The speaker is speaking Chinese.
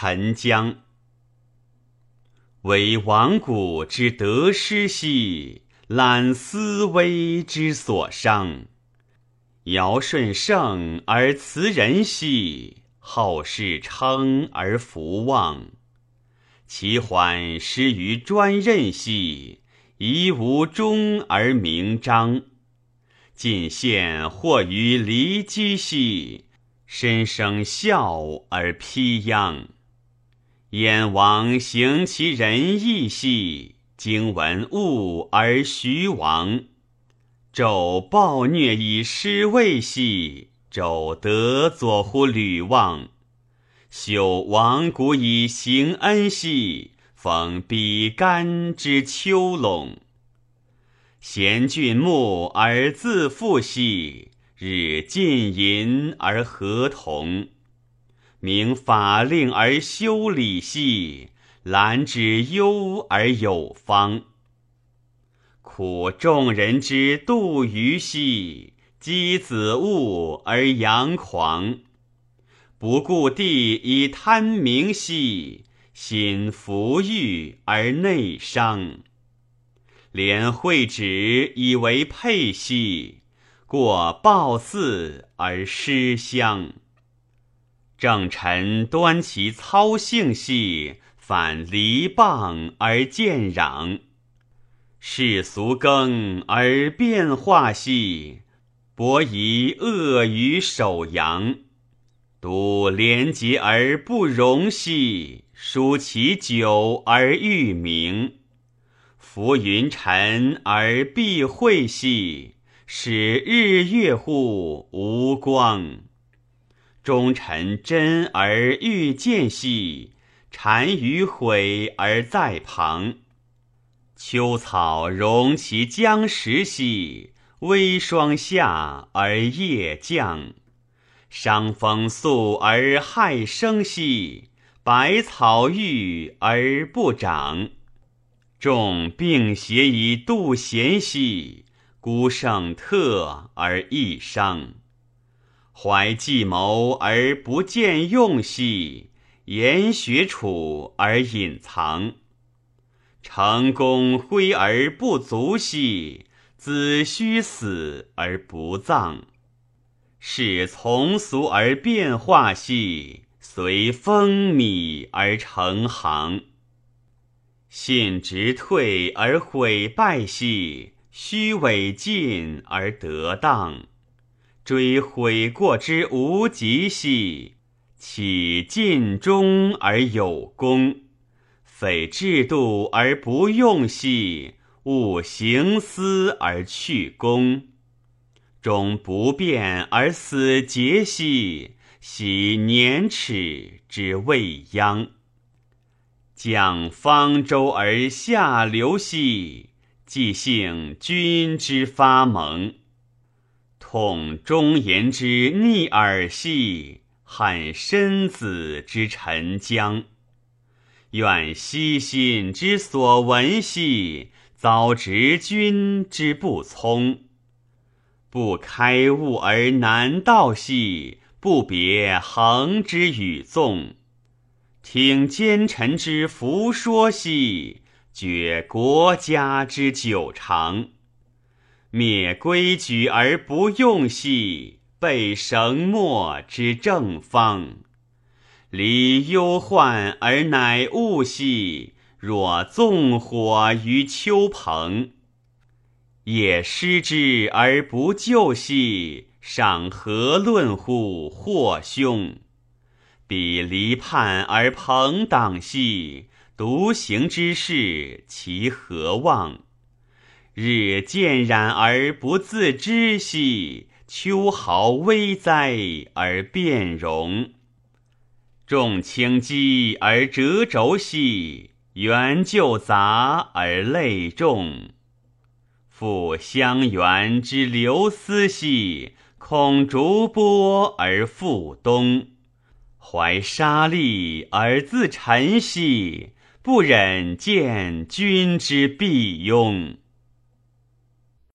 沉江。为亡古之得失兮，览思危之所伤。尧舜盛而辞人兮，后世称而弗望。其缓失于专任兮，夷无终而名彰。晋献或于离居兮，身生孝而披殃。燕王行其仁义兮，经闻物而徐亡。纣暴虐以失位兮，纣得左乎吕望。修亡古以行恩兮，封比干之丘陇。贤俊牧而自负兮，日进淫而合同。明法令而修礼兮，兰之忧而有方。苦众人之度余兮，积子物而扬狂。不顾地以贪名兮，心浮欲而内伤。连惠止以为佩兮，过褒姒而失乡。正臣端其操性兮，反离谤而见壤；世俗耕而变化兮，伯夷恶于守阳；独廉洁而不容兮，疏其久而欲明；浮云沉而必晦兮，使日月乎无光。忠臣真而欲见兮，单于毁而在旁。秋草容其将时兮，微霜下而夜降。伤风素而害生兮，百草郁而不长。众病邪以度贤兮，孤胜特而益伤。怀计谋而不见用兮，言学处而隐藏。成功挥而不足兮，子虚死而不葬。是从俗而变化兮，随风靡而成行。信直退而毁败兮，虚伪进而得当。追悔过之无极兮，岂尽忠而有功？匪制度而不用兮，勿行思而去功。终不变而死节兮，喜年齿之未央。将方舟而下流兮，即幸君之发蒙。痛忠言之逆耳兮，恨身子之沉江。愿悉心之所闻兮，遭执君之不聪。不开悟而难道兮，不别恒之与纵。听奸臣之弗说兮，绝国家之久长。灭规矩而不用兮，备绳墨之正方；离忧患而乃悟兮，若纵火于丘棚。也失之而不救兮，尚何论乎祸凶？彼离叛而朋党兮，独行之事，其何望？日渐染而不自知兮，秋毫微哉而变容。重轻积而折轴兮，缘旧杂而累重。复相缘之流思兮，恐逐波而复东。怀沙砾而自沉兮，不忍见君之庇拥。